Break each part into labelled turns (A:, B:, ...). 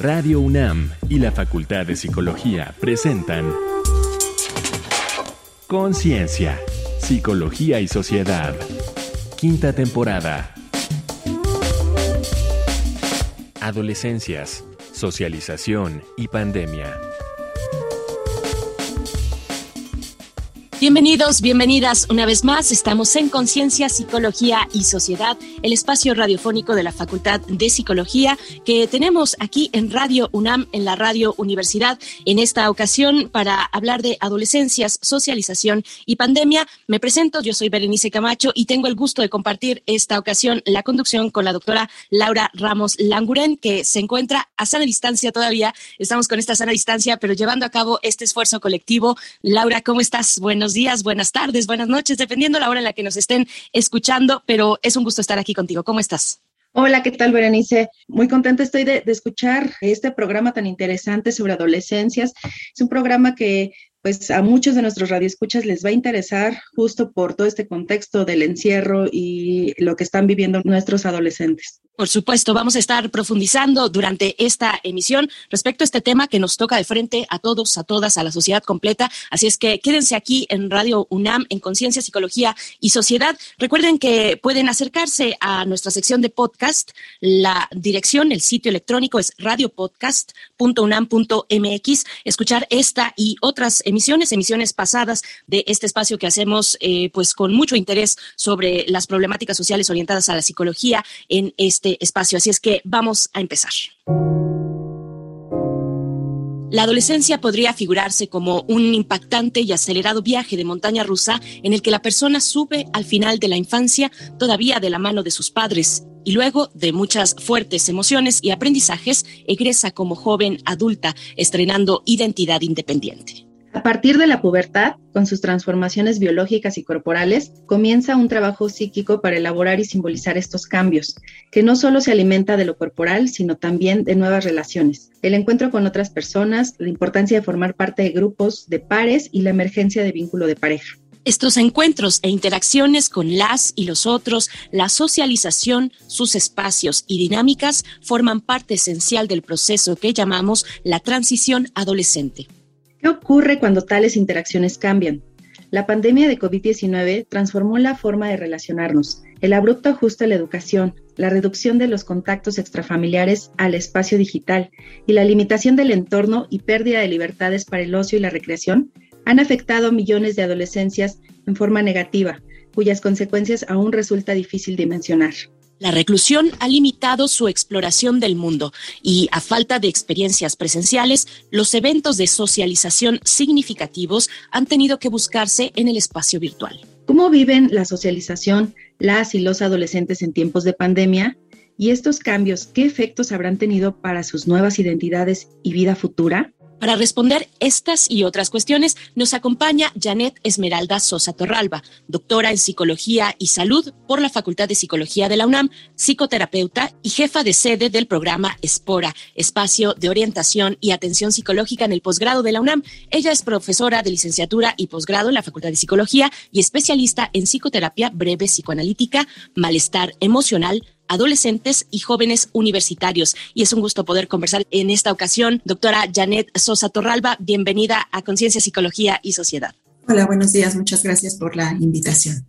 A: Radio UNAM y la Facultad de Psicología presentan Conciencia, Psicología y Sociedad. Quinta temporada. Adolescencias, socialización y pandemia.
B: Bienvenidos, bienvenidas una vez más. Estamos en Conciencia, Psicología y Sociedad, el espacio radiofónico de la Facultad de Psicología que tenemos aquí en Radio UNAM, en la Radio Universidad, en esta ocasión para hablar de adolescencias, socialización y pandemia. Me presento, yo soy Berenice Camacho y tengo el gusto de compartir esta ocasión la conducción con la doctora Laura Ramos Languren, que se encuentra a sana distancia todavía. Estamos con esta sana distancia, pero llevando a cabo este esfuerzo colectivo. Laura, ¿cómo estás? Buenos días, buenas tardes, buenas noches, dependiendo la hora en la que nos estén escuchando, pero es un gusto estar aquí contigo. ¿Cómo estás?
C: Hola, ¿qué tal, Berenice? Muy contenta estoy de, de, escuchar este programa tan interesante sobre adolescencias. Es un programa que pues a muchos de nuestros radioescuchas les va a interesar justo por todo este contexto del encierro y lo que están viviendo nuestros adolescentes.
B: Por supuesto, vamos a estar profundizando durante esta emisión respecto a este tema que nos toca de frente a todos, a todas, a la sociedad completa. Así es que quédense aquí en Radio UNAM, en Conciencia, Psicología y Sociedad. Recuerden que pueden acercarse a nuestra sección de podcast. La dirección, el sitio electrónico es radiopodcast.unam.mx. Escuchar esta y otras emisiones, emisiones pasadas de este espacio que hacemos eh, pues con mucho interés sobre las problemáticas sociales orientadas a la psicología en este espacio. Así es que vamos a empezar. La adolescencia podría figurarse como un impactante y acelerado viaje de montaña rusa en el que la persona sube al final de la infancia todavía de la mano de sus padres y luego de muchas fuertes emociones y aprendizajes egresa como joven adulta estrenando identidad independiente.
C: A partir de la pubertad, con sus transformaciones biológicas y corporales, comienza un trabajo psíquico para elaborar y simbolizar estos cambios, que no solo se alimenta de lo corporal, sino también de nuevas relaciones, el encuentro con otras personas, la importancia de formar parte de grupos de pares y la emergencia de vínculo de pareja.
B: Estos encuentros e interacciones con las y los otros, la socialización, sus espacios y dinámicas forman parte esencial del proceso que llamamos la transición adolescente.
C: ¿Qué ocurre cuando tales interacciones cambian? La pandemia de COVID-19 transformó la forma de relacionarnos, el abrupto ajuste a la educación, la reducción de los contactos extrafamiliares al espacio digital y la limitación del entorno y pérdida de libertades para el ocio y la recreación han afectado a millones de adolescencias en forma negativa, cuyas consecuencias aún resulta difícil dimensionar.
B: La reclusión ha limitado su exploración del mundo y, a falta de experiencias presenciales, los eventos de socialización significativos han tenido que buscarse en el espacio virtual.
C: ¿Cómo viven la socialización las y los adolescentes en tiempos de pandemia? ¿Y estos cambios qué efectos habrán tenido para sus nuevas identidades y vida futura?
B: Para responder estas y otras cuestiones, nos acompaña Janet Esmeralda Sosa Torralba, doctora en Psicología y Salud por la Facultad de Psicología de la UNAM, psicoterapeuta y jefa de sede del programa Espora, Espacio de Orientación y Atención Psicológica en el posgrado de la UNAM. Ella es profesora de licenciatura y posgrado en la Facultad de Psicología y especialista en psicoterapia breve psicoanalítica, malestar emocional, adolescentes y jóvenes universitarios. Y es un gusto poder conversar en esta ocasión. Doctora Janet Sosa Torralba, bienvenida a Conciencia, Psicología y Sociedad.
D: Hola, buenos días. Muchas gracias por la invitación.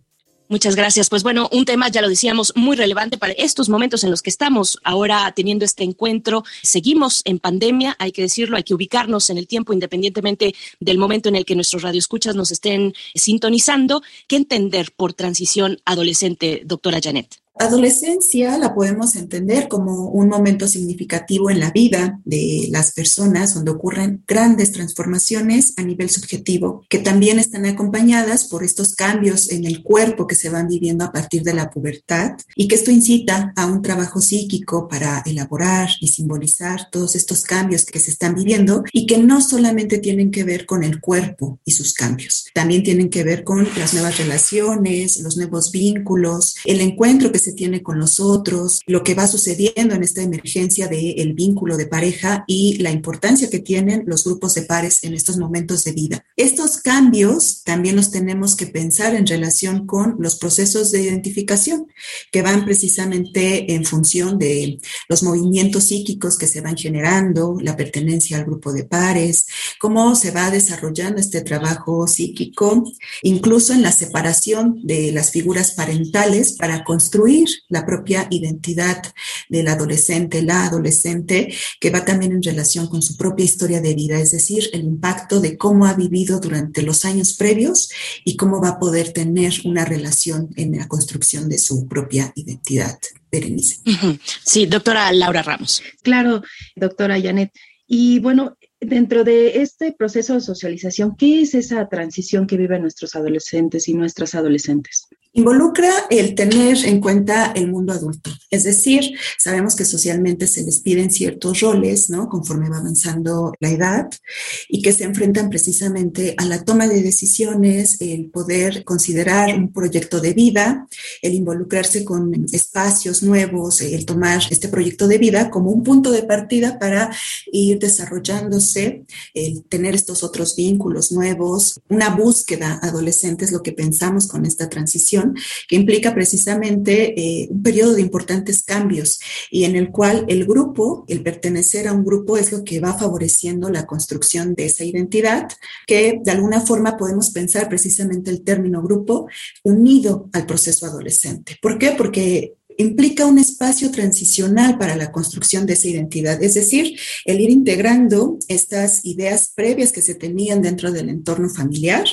B: Muchas gracias. Pues bueno, un tema, ya lo decíamos, muy relevante para estos momentos en los que estamos ahora teniendo este encuentro. Seguimos en pandemia, hay que decirlo, hay que ubicarnos en el tiempo independientemente del momento en el que nuestros radioescuchas nos estén sintonizando. ¿Qué entender por transición adolescente, doctora Janet?
D: Adolescencia la podemos entender como un momento significativo en la vida de las personas donde ocurren grandes transformaciones a nivel subjetivo que también están acompañadas por estos cambios en el cuerpo que se van viviendo a partir de la pubertad y que esto incita a un trabajo psíquico para elaborar y simbolizar todos estos cambios que se están viviendo y que no solamente tienen que ver con el cuerpo y sus cambios, también tienen que ver con las nuevas relaciones, los nuevos vínculos, el encuentro que se tiene con los otros, lo que va sucediendo en esta emergencia del vínculo de pareja y la importancia que tienen los grupos de pares en estos momentos de vida. Estos cambios también los tenemos que pensar en relación con los procesos de identificación que van precisamente en función de los movimientos psíquicos que se van generando, la pertenencia al grupo de pares, cómo se va desarrollando este trabajo psíquico, incluso en la separación de las figuras parentales para construir la propia identidad del adolescente, la adolescente, que va también en relación con su propia historia de vida, es decir, el impacto de cómo ha vivido durante los años previos y cómo va a poder tener una relación en la construcción de su propia identidad. Berenice.
B: Sí, doctora Laura Ramos.
C: Claro, doctora Janet. Y bueno, dentro de este proceso de socialización, ¿qué es esa transición que viven nuestros adolescentes y nuestras adolescentes?
D: Involucra el tener en cuenta el mundo adulto. Es decir, sabemos que socialmente se les piden ciertos roles, ¿no? Conforme va avanzando la edad y que se enfrentan precisamente a la toma de decisiones, el poder considerar un proyecto de vida, el involucrarse con espacios nuevos, el tomar este proyecto de vida como un punto de partida para ir desarrollándose, el tener estos otros vínculos nuevos, una búsqueda adolescente es lo que pensamos con esta transición que implica precisamente eh, un periodo de importantes cambios y en el cual el grupo, el pertenecer a un grupo es lo que va favoreciendo la construcción de esa identidad, que de alguna forma podemos pensar precisamente el término grupo unido al proceso adolescente. ¿Por qué? Porque implica un espacio transicional para la construcción de esa identidad, es decir, el ir integrando estas ideas previas que se tenían dentro del entorno familiar,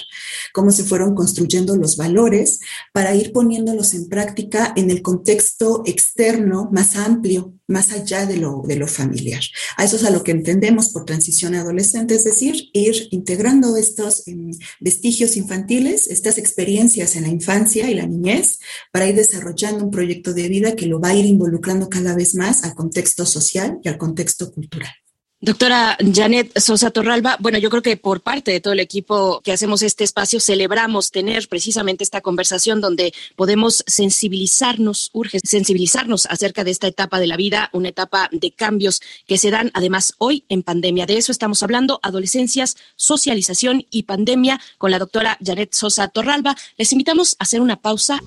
D: cómo se fueron construyendo los valores, para ir poniéndolos en práctica en el contexto externo más amplio, más allá de lo, de lo familiar. A eso es a lo que entendemos por transición adolescente, es decir, ir integrando estos em, vestigios infantiles, estas experiencias en la infancia y la niñez, para ir desarrollando un proyecto de vida que lo va a ir involucrando cada vez más al contexto social y al contexto cultural.
B: Doctora Janet Sosa Torralba, bueno, yo creo que por parte de todo el equipo que hacemos este espacio celebramos tener precisamente esta conversación donde podemos sensibilizarnos, urge sensibilizarnos acerca de esta etapa de la vida, una etapa de cambios que se dan además hoy en pandemia. De eso estamos hablando, adolescencias, socialización y pandemia con la doctora Janet Sosa Torralba. Les invitamos a hacer una pausa.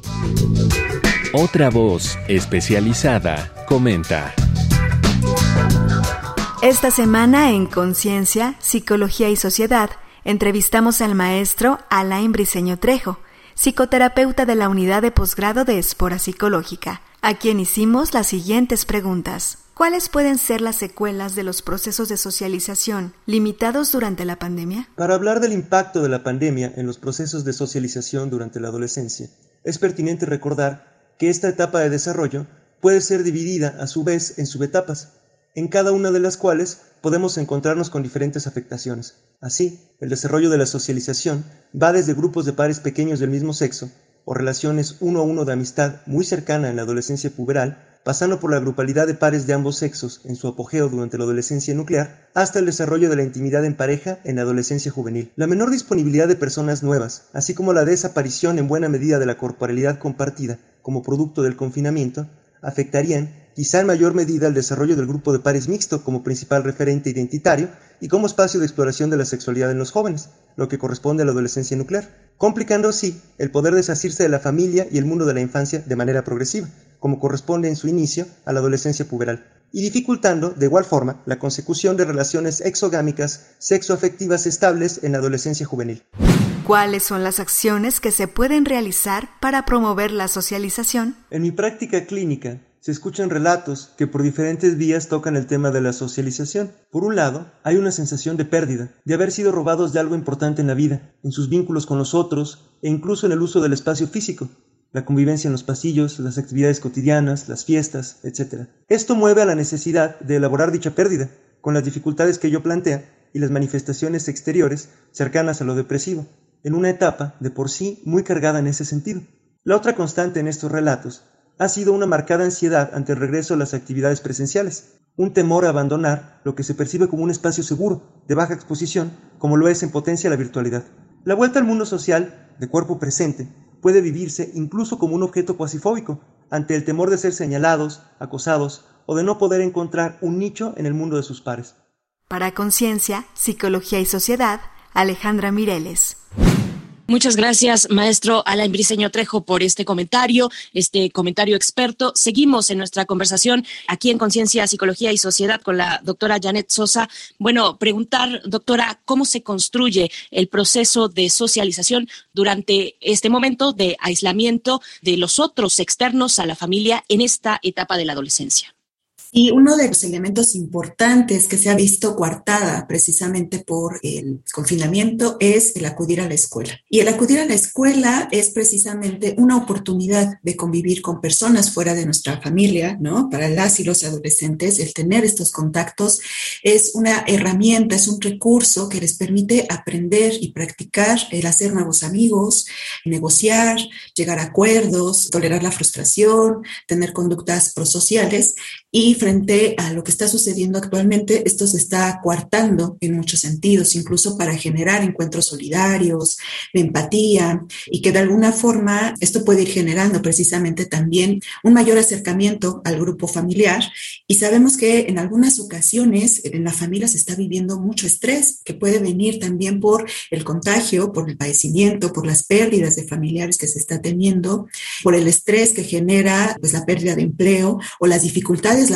A: Otra voz especializada comenta.
E: Esta semana en Conciencia, Psicología y Sociedad, entrevistamos al maestro Alain Briceño Trejo, psicoterapeuta de la unidad de posgrado de Espora Psicológica, a quien hicimos las siguientes preguntas. ¿Cuáles pueden ser las secuelas de los procesos de socialización limitados durante la pandemia?
F: Para hablar del impacto de la pandemia en los procesos de socialización durante la adolescencia, es pertinente recordar que esta etapa de desarrollo puede ser dividida a su vez en subetapas, en cada una de las cuales podemos encontrarnos con diferentes afectaciones. Así, el desarrollo de la socialización va desde grupos de pares pequeños del mismo sexo, o relaciones uno a uno de amistad muy cercana en la adolescencia puberal, pasando por la grupalidad de pares de ambos sexos en su apogeo durante la adolescencia nuclear, hasta el desarrollo de la intimidad en pareja en la adolescencia juvenil. La menor disponibilidad de personas nuevas, así como la desaparición en buena medida de la corporalidad compartida como producto del confinamiento, afectarían quizá en mayor medida el desarrollo del grupo de pares mixto como principal referente identitario y como espacio de exploración de la sexualidad en los jóvenes, lo que corresponde a la adolescencia nuclear, complicando así el poder desasirse de la familia y el mundo de la infancia de manera progresiva, como corresponde en su inicio a la adolescencia puberal, y dificultando, de igual forma, la consecución de relaciones exogámicas sexoafectivas estables en la adolescencia juvenil.
E: ¿Cuáles son las acciones que se pueden realizar para promover la socialización?
F: En mi práctica clínica, se escuchan relatos que por diferentes vías tocan el tema de la socialización. Por un lado, hay una sensación de pérdida, de haber sido robados de algo importante en la vida, en sus vínculos con los otros e incluso en el uso del espacio físico, la convivencia en los pasillos, las actividades cotidianas, las fiestas, etc. Esto mueve a la necesidad de elaborar dicha pérdida, con las dificultades que yo plantea y las manifestaciones exteriores cercanas a lo depresivo en una etapa de por sí muy cargada en ese sentido. La otra constante en estos relatos ha sido una marcada ansiedad ante el regreso a las actividades presenciales, un temor a abandonar lo que se percibe como un espacio seguro, de baja exposición, como lo es en potencia la virtualidad. La vuelta al mundo social, de cuerpo presente, puede vivirse incluso como un objeto cuasifóbico, ante el temor de ser señalados, acosados o de no poder encontrar un nicho en el mundo de sus pares.
E: Para Conciencia, Psicología y Sociedad, Alejandra Mireles.
B: Muchas gracias, maestro Alain Briceño Trejo, por este comentario, este comentario experto. Seguimos en nuestra conversación aquí en Conciencia, Psicología y Sociedad con la doctora Janet Sosa. Bueno, preguntar, doctora, ¿cómo se construye el proceso de socialización durante este momento de aislamiento de los otros externos a la familia en esta etapa de la adolescencia?
D: Y uno de los elementos importantes que se ha visto coartada precisamente por el confinamiento es el acudir a la escuela. Y el acudir a la escuela es precisamente una oportunidad de convivir con personas fuera de nuestra familia, ¿no? Para las y los adolescentes, el tener estos contactos es una herramienta, es un recurso que les permite aprender y practicar el hacer nuevos amigos, negociar, llegar a acuerdos, tolerar la frustración, tener conductas prosociales y frente a lo que está sucediendo actualmente, esto se está coartando en muchos sentidos, incluso para generar encuentros solidarios, de empatía, y que de alguna forma esto puede ir generando precisamente también un mayor acercamiento al grupo familiar. Y sabemos que en algunas ocasiones en la familia se está viviendo mucho estrés, que puede venir también por el contagio, por el padecimiento, por las pérdidas de familiares que se está teniendo, por el estrés que genera pues la pérdida de empleo o las dificultades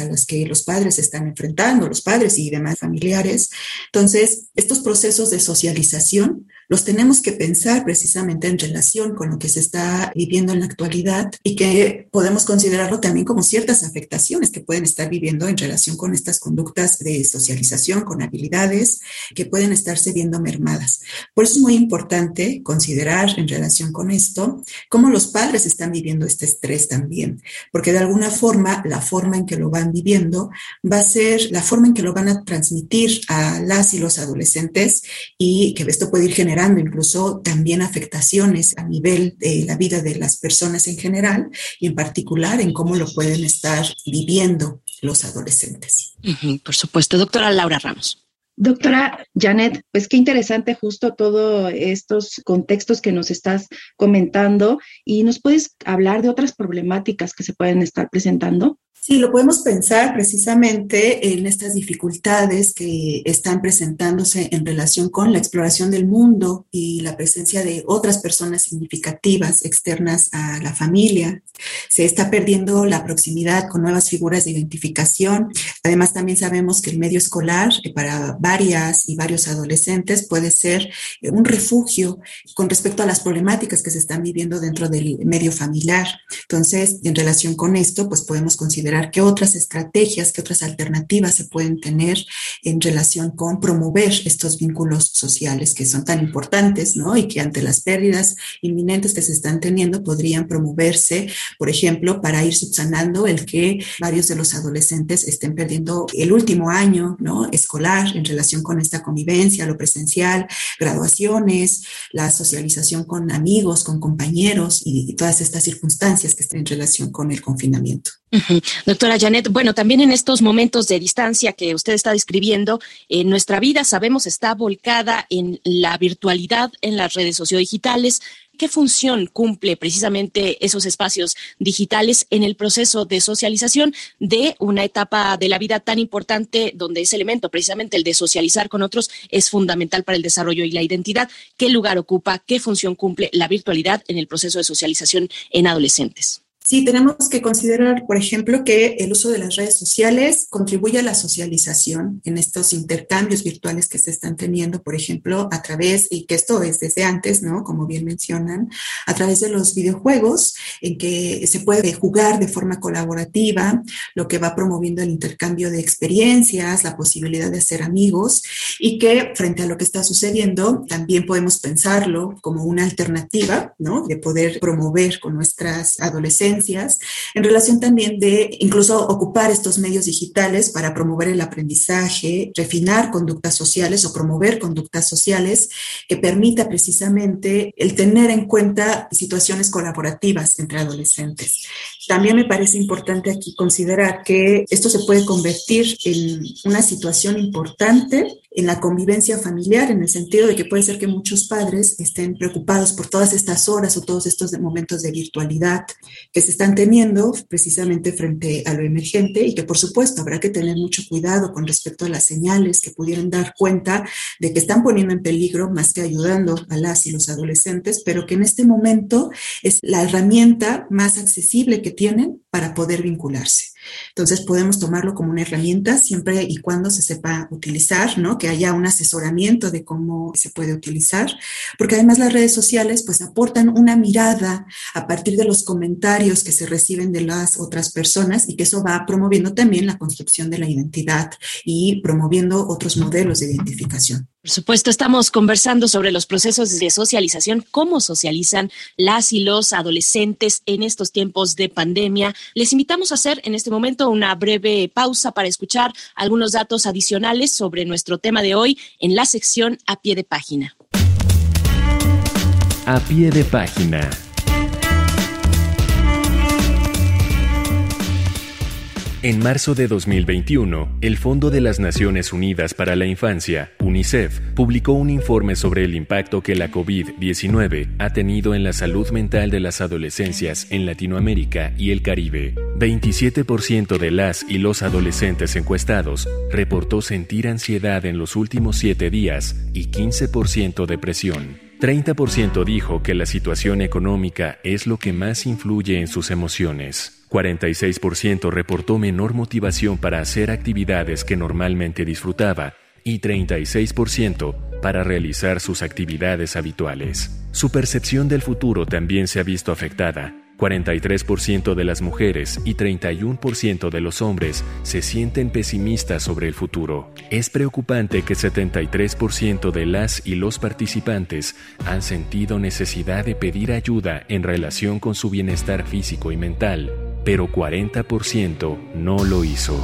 D: a las que los padres están enfrentando, los padres y demás familiares. Entonces, estos procesos de socialización los tenemos que pensar precisamente en relación con lo que se está viviendo en la actualidad y que podemos considerarlo también como ciertas afectaciones que pueden estar viviendo en relación con estas conductas de socialización, con habilidades que pueden estarse viendo mermadas. Por eso es muy importante considerar en relación con esto cómo los padres están viviendo este estrés también, porque de alguna forma la forma en que lo van viviendo va a ser la forma en que lo van a transmitir a las y los adolescentes y que esto puede ir generando generando incluso también afectaciones a nivel de la vida de las personas en general y en particular en cómo lo pueden estar viviendo los adolescentes.
B: por supuesto. Doctora Laura Ramos.
C: Doctora Janet, pues qué interesante justo todos estos contextos que nos estás comentando y nos puedes hablar de otras problemáticas que se pueden estar presentando.
D: Sí, lo podemos pensar precisamente en estas dificultades que están presentándose en relación con la exploración del mundo y la presencia de otras personas significativas externas a la familia. Se está perdiendo la proximidad con nuevas figuras de identificación. Además, también sabemos que el medio escolar eh, para varias y varios adolescentes puede ser eh, un refugio con respecto a las problemáticas que se están viviendo dentro del medio familiar. Entonces, en relación con esto, pues podemos considerar qué otras estrategias, qué otras alternativas se pueden tener en relación con promover estos vínculos sociales que son tan importantes, ¿no? Y que ante las pérdidas inminentes que se están teniendo podrían promoverse, por ejemplo, para ir subsanando el que varios de los adolescentes estén perdiendo el último año, ¿no? Escolar en relación con esta convivencia, lo presencial, graduaciones, la socialización con amigos, con compañeros y, y todas estas circunstancias que están en relación con el confinamiento.
B: Doctora Janet, bueno, también en estos momentos de distancia que usted está describiendo, en nuestra vida sabemos está volcada en la virtualidad, en las redes sociodigitales. ¿Qué función cumple precisamente esos espacios digitales en el proceso de socialización de una etapa de la vida tan importante donde ese elemento, precisamente el de socializar con otros, es fundamental para el desarrollo y la identidad? ¿Qué lugar ocupa, qué función cumple la virtualidad en el proceso de socialización en adolescentes?
D: Sí, tenemos que considerar, por ejemplo, que el uso de las redes sociales contribuye a la socialización en estos intercambios virtuales que se están teniendo, por ejemplo, a través, y que esto es desde antes, ¿no? Como bien mencionan, a través de los videojuegos, en que se puede jugar de forma colaborativa, lo que va promoviendo el intercambio de experiencias, la posibilidad de ser amigos, y que frente a lo que está sucediendo, también podemos pensarlo como una alternativa, ¿no? De poder promover con nuestras adolescentes en relación también de incluso ocupar estos medios digitales para promover el aprendizaje, refinar conductas sociales o promover conductas sociales que permita precisamente el tener en cuenta situaciones colaborativas entre adolescentes. También me parece importante aquí considerar que esto se puede convertir en una situación importante en la convivencia familiar, en el sentido de que puede ser que muchos padres estén preocupados por todas estas horas o todos estos momentos de virtualidad que se están teniendo precisamente frente a lo emergente y que por supuesto habrá que tener mucho cuidado con respecto a las señales que pudieran dar cuenta de que están poniendo en peligro más que ayudando a las y los adolescentes, pero que en este momento es la herramienta más accesible que tienen para poder vincularse. Entonces podemos tomarlo como una herramienta siempre y cuando se sepa utilizar, ¿no? Que haya un asesoramiento de cómo se puede utilizar, porque además las redes sociales pues aportan una mirada a partir de los comentarios que se reciben de las otras personas y que eso va promoviendo también la construcción de la identidad y promoviendo otros modelos de identificación.
B: Por supuesto, estamos conversando sobre los procesos de socialización, cómo socializan las y los adolescentes en estos tiempos de pandemia. Les invitamos a hacer en este momento una breve pausa para escuchar algunos datos adicionales sobre nuestro tema de hoy en la sección a pie de página.
A: A pie de página. En marzo de 2021, el Fondo de las Naciones Unidas para la Infancia, UNICEF, publicó un informe sobre el impacto que la COVID-19 ha tenido en la salud mental de las adolescencias en Latinoamérica y el Caribe. 27% de las y los adolescentes encuestados reportó sentir ansiedad en los últimos siete días y 15% depresión. 30% dijo que la situación económica es lo que más influye en sus emociones. 46% reportó menor motivación para hacer actividades que normalmente disfrutaba y 36% para realizar sus actividades habituales. Su percepción del futuro también se ha visto afectada. 43% de las mujeres y 31% de los hombres se sienten pesimistas sobre el futuro. Es preocupante que 73% de las y los participantes han sentido necesidad de pedir ayuda en relación con su bienestar físico y mental pero 40% no lo hizo.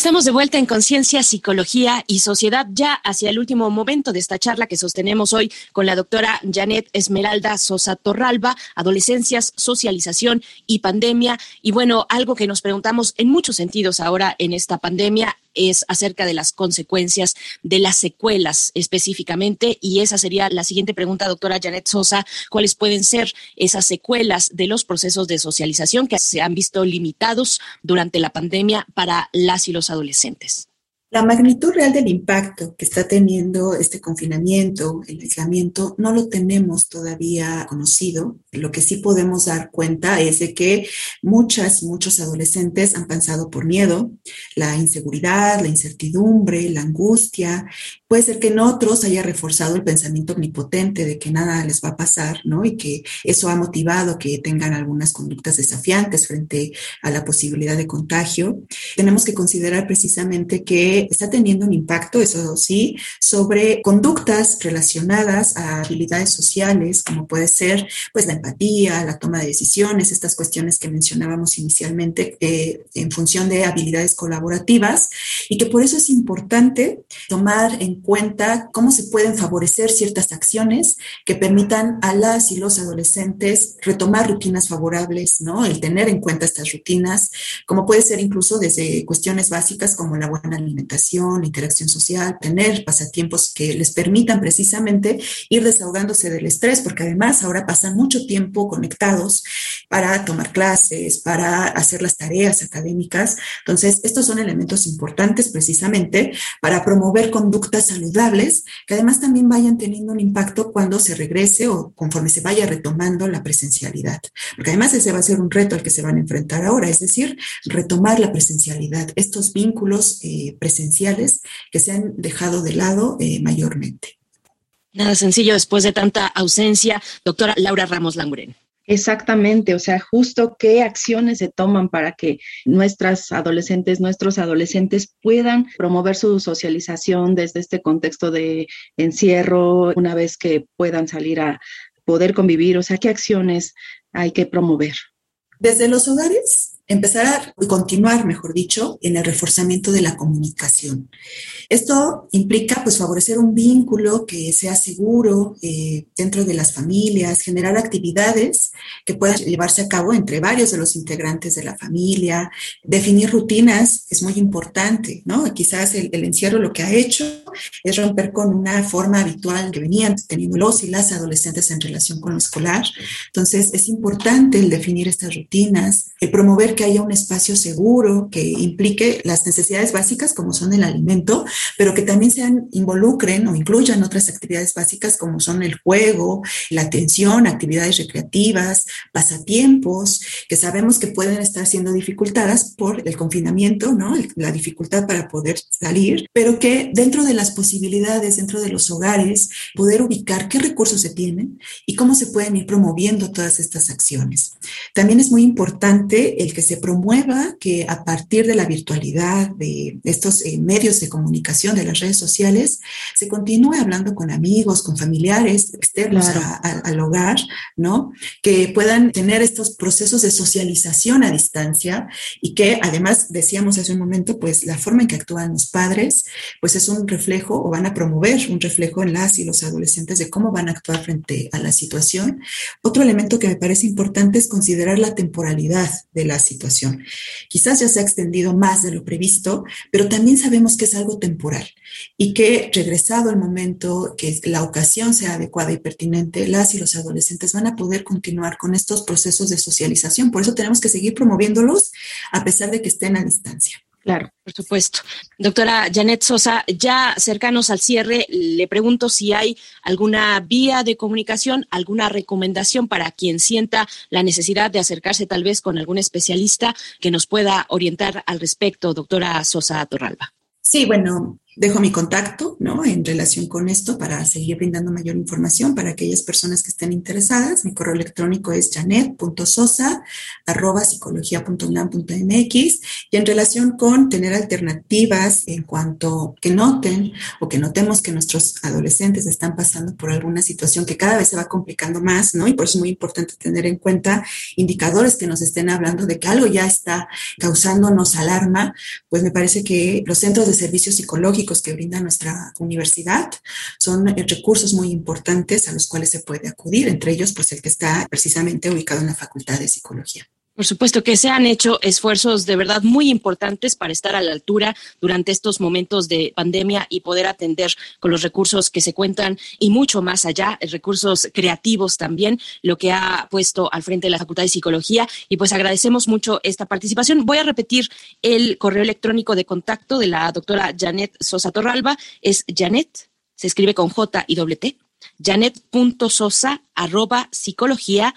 B: Estamos de vuelta en Conciencia, Psicología y Sociedad, ya hacia el último momento de esta charla que sostenemos hoy con la doctora Janet Esmeralda Sosa Torralba, Adolescencias, Socialización y Pandemia. Y bueno, algo que nos preguntamos en muchos sentidos ahora en esta pandemia es acerca de las consecuencias de las secuelas específicamente. Y esa sería la siguiente pregunta, doctora Janet Sosa. ¿Cuáles pueden ser esas secuelas de los procesos de socialización que se han visto limitados durante la pandemia para las y los adolescentes?
D: La magnitud real del impacto que está teniendo este confinamiento, el aislamiento, no lo tenemos todavía conocido. Lo que sí podemos dar cuenta es de que muchas, muchos adolescentes han pasado por miedo, la inseguridad, la incertidumbre, la angustia. Puede ser que en otros haya reforzado el pensamiento omnipotente de que nada les va a pasar, ¿no? Y que eso ha motivado que tengan algunas conductas desafiantes frente a la posibilidad de contagio. Tenemos que considerar precisamente que está teniendo un impacto, eso sí, sobre conductas relacionadas a habilidades sociales, como puede ser pues la empatía, la toma de decisiones, estas cuestiones que mencionábamos inicialmente eh, en función de habilidades colaborativas y que por eso es importante tomar en cuenta cómo se pueden favorecer ciertas acciones que permitan a las y los adolescentes retomar rutinas favorables, ¿no? El tener en cuenta estas rutinas, como puede ser incluso desde cuestiones básicas como la buena alimentación interacción social, tener pasatiempos que les permitan precisamente ir desahogándose del estrés, porque además ahora pasan mucho tiempo conectados para tomar clases, para hacer las tareas académicas. Entonces, estos son elementos importantes precisamente para promover conductas saludables que además también vayan teniendo un impacto cuando se regrese o conforme se vaya retomando la presencialidad. Porque además ese va a ser un reto al que se van a enfrentar ahora, es decir, retomar la presencialidad, estos vínculos eh, presenciales esenciales que se han dejado de lado eh, mayormente.
B: Nada sencillo después de tanta ausencia. Doctora Laura Ramos Languren.
C: Exactamente, o sea, justo qué acciones se toman para que nuestras adolescentes, nuestros adolescentes puedan promover su socialización desde este contexto de encierro, una vez que puedan salir a poder convivir, o sea, qué acciones hay que promover.
D: Desde los hogares empezar a continuar, mejor dicho, en el reforzamiento de la comunicación. Esto implica pues favorecer un vínculo que sea seguro eh, dentro de las familias, generar actividades que puedan llevarse a cabo entre varios de los integrantes de la familia, definir rutinas es muy importante, ¿no? Quizás el, el encierro lo que ha hecho es romper con una forma habitual que venían teniendo los y las adolescentes en relación con lo escolar. Entonces es importante el definir estas rutinas, el promover que haya un espacio seguro que implique las necesidades básicas como son el alimento, pero que también sean, involucren o incluyan otras actividades básicas como son el juego, la atención, actividades recreativas, pasatiempos, que sabemos que pueden estar siendo dificultadas por el confinamiento, ¿no? La dificultad para poder salir, pero que dentro de las posibilidades, dentro de los hogares, poder ubicar qué recursos se tienen y cómo se pueden ir promoviendo todas estas acciones. También es muy importante el que se promueva que a partir de la virtualidad, de estos eh, medios de comunicación, de las redes sociales, se continúe hablando con amigos, con familiares externos al hogar, ¿no? Que puedan tener estos procesos de socialización a distancia y que además, decíamos hace un momento, pues la forma en que actúan los padres, pues es un reflejo o van a promover un reflejo en las y los adolescentes de cómo van a actuar frente a la situación. Otro elemento que me parece importante es considerar la temporalidad de la situación. Quizás ya se ha extendido más de lo previsto, pero también sabemos que es algo temporal y que regresado el momento, que la ocasión sea adecuada y pertinente, las y los adolescentes van a poder continuar con estos procesos de socialización. Por eso tenemos que seguir promoviéndolos a pesar de que estén a distancia.
B: Claro, por supuesto. Doctora Janet Sosa, ya cercanos al cierre, le pregunto si hay alguna vía de comunicación, alguna recomendación para quien sienta la necesidad de acercarse tal vez con algún especialista que nos pueda orientar al respecto, doctora Sosa Torralba.
D: Sí, bueno, Dejo mi contacto, ¿no? En relación con esto para seguir brindando mayor información para aquellas personas que estén interesadas. Mi correo electrónico es janet.sosa arroba psicología.unam.mx y en relación con tener alternativas en cuanto que noten o que notemos que nuestros adolescentes están pasando por alguna situación que cada vez se va complicando más, ¿no? Y por eso es muy importante tener en cuenta indicadores que nos estén hablando de que algo ya está causándonos alarma, pues me parece que los centros de servicios psicológicos que brinda nuestra universidad son eh, recursos muy importantes a los cuales se puede acudir, entre ellos pues el que está precisamente ubicado en la Facultad de Psicología.
B: Por supuesto que se han hecho esfuerzos de verdad muy importantes para estar a la altura durante estos momentos de pandemia y poder atender con los recursos que se cuentan y mucho más allá, recursos creativos también, lo que ha puesto al frente de la Facultad de Psicología. Y pues agradecemos mucho esta participación. Voy a repetir el correo electrónico de contacto de la doctora Janet Sosa Torralba. Es Janet, se escribe con J y doble T, janet.sosa arroba psicología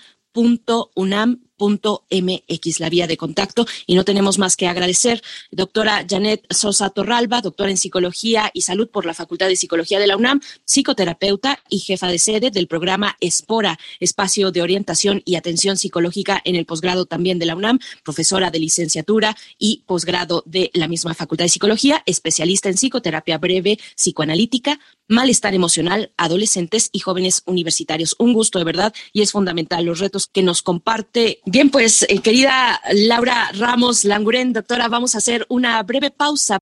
B: MX, la vía de contacto. Y no tenemos más que agradecer, doctora Janet Sosa Torralba, doctora en Psicología y Salud por la Facultad de Psicología de la UNAM, psicoterapeuta y jefa de sede del programa Espora, Espacio de Orientación y Atención Psicológica en el posgrado también de la UNAM, profesora de licenciatura y posgrado de la misma Facultad de Psicología, especialista en psicoterapia breve, psicoanalítica, malestar emocional, adolescentes y jóvenes universitarios. Un gusto de verdad y es fundamental los retos que nos comparte Bien, pues eh, querida Laura Ramos Languren, doctora, vamos a hacer una breve pausa.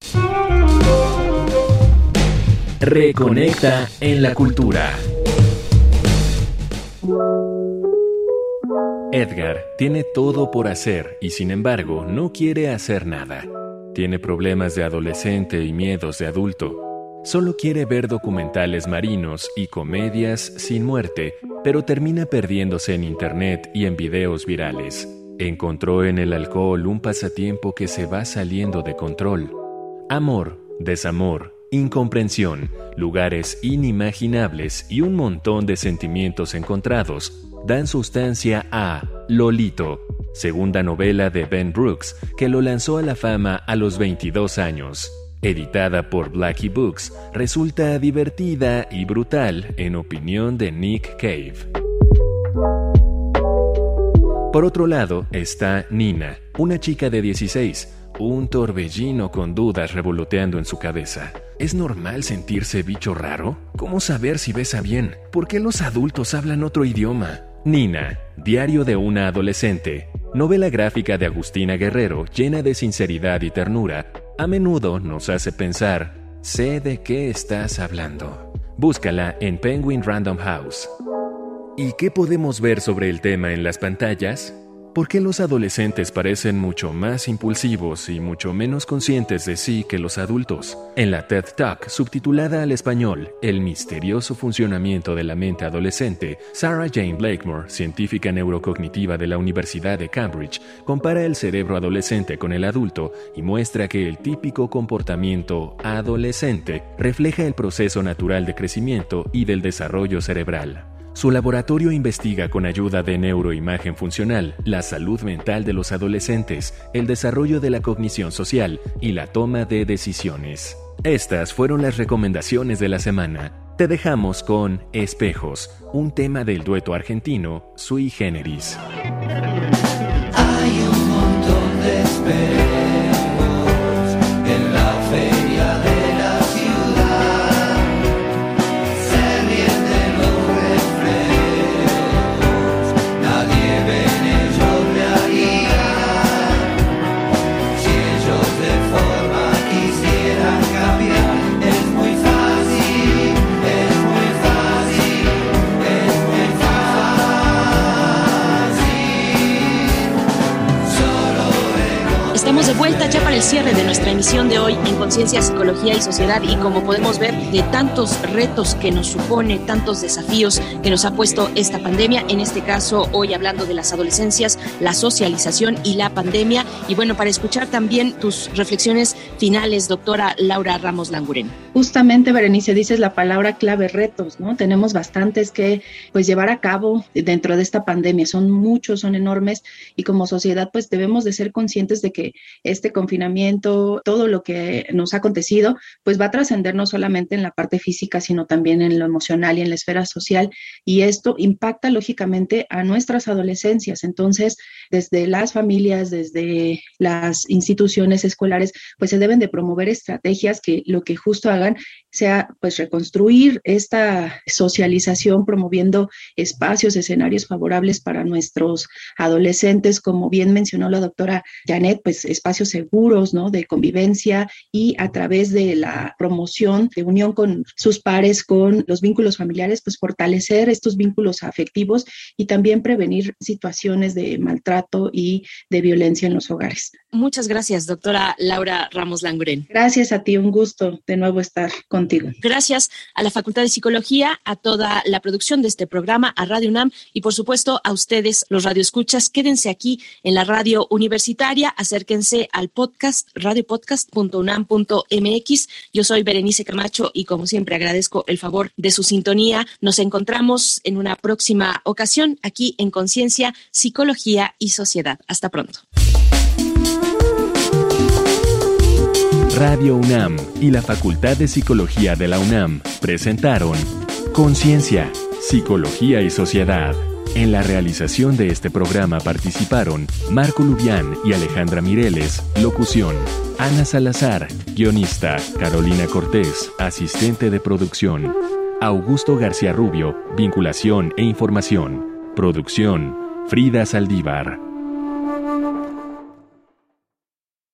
A: Reconecta en la cultura. Edgar tiene todo por hacer y sin embargo no quiere hacer nada. Tiene problemas de adolescente y miedos de adulto. Solo quiere ver documentales marinos y comedias sin muerte, pero termina perdiéndose en Internet y en videos virales. Encontró en el alcohol un pasatiempo que se va saliendo de control. Amor, desamor, incomprensión, lugares inimaginables y un montón de sentimientos encontrados dan sustancia a Lolito, segunda novela de Ben Brooks, que lo lanzó a la fama a los 22 años editada por Blackie Books, resulta divertida y brutal en opinión de Nick Cave. Por otro lado está Nina, una chica de 16, un torbellino con dudas revoloteando en su cabeza. ¿Es normal sentirse bicho raro? ¿Cómo saber si besa bien? ¿Por qué los adultos hablan otro idioma? Nina, diario de una adolescente, novela gráfica de Agustina Guerrero llena de sinceridad y ternura, a menudo nos hace pensar, sé de qué estás hablando. Búscala en Penguin Random House. ¿Y qué podemos ver sobre el tema en las pantallas? ¿Por qué los adolescentes parecen mucho más impulsivos y mucho menos conscientes de sí que los adultos? En la TED Talk, subtitulada al español El misterioso funcionamiento de la mente adolescente, Sarah Jane Blakemore, científica neurocognitiva de la Universidad de Cambridge, compara el cerebro adolescente con el adulto y muestra que el típico comportamiento adolescente refleja el proceso natural de crecimiento y del desarrollo cerebral. Su laboratorio investiga con ayuda de neuroimagen funcional la salud mental de los adolescentes, el desarrollo de la cognición social y la toma de decisiones. Estas fueron las recomendaciones de la semana. Te dejamos con Espejos, un tema del dueto argentino Sui Generis.
G: Hay un montón de espejos
B: emisión de hoy en Conciencia, Psicología y Sociedad y como podemos ver de tantos retos que nos supone, tantos desafíos que nos ha puesto esta pandemia, en este caso hoy hablando de las adolescencias, la socialización y la pandemia y bueno, para escuchar también tus reflexiones finales, doctora Laura Ramos Languren.
C: Justamente, Berenice, dices la palabra clave retos, ¿no? Tenemos bastantes que pues llevar a cabo dentro de esta pandemia, son muchos, son enormes y como sociedad pues debemos de ser conscientes de que este confinamiento, todo lo que nos ha acontecido, pues va a trascender no solamente en la parte física, sino también en lo emocional y en la esfera social y esto impacta lógicamente a nuestras adolescencias. Entonces, desde las familias, desde las instituciones escolares, pues se deben de promover estrategias que lo que justo Ireland sea pues reconstruir esta socialización promoviendo espacios, escenarios favorables para nuestros adolescentes, como bien mencionó la doctora Janet, pues espacios seguros, ¿no? De convivencia y a través de la promoción de unión con sus pares, con los vínculos familiares, pues fortalecer estos vínculos afectivos y también prevenir situaciones de maltrato y de violencia en los hogares.
B: Muchas gracias, doctora Laura Ramos Languren.
C: Gracias a ti, un gusto de nuevo estar contigo.
B: Gracias a la Facultad de Psicología, a toda la producción de este programa, a Radio UNAM y por supuesto a ustedes, los radioescuchas. Quédense aquí en la radio universitaria, acérquense al podcast, radiopodcast.unam.mx. Yo soy Berenice Camacho y como siempre agradezco el favor de su sintonía. Nos encontramos en una próxima ocasión aquí en Conciencia, Psicología y Sociedad. Hasta pronto.
A: Radio UNAM y la Facultad de Psicología de la UNAM presentaron Conciencia, Psicología y Sociedad. En la realización de este programa participaron Marco Lubián y Alejandra Mireles, locución. Ana Salazar, guionista. Carolina Cortés, asistente de producción. Augusto García Rubio, vinculación e información. Producción, Frida Saldívar.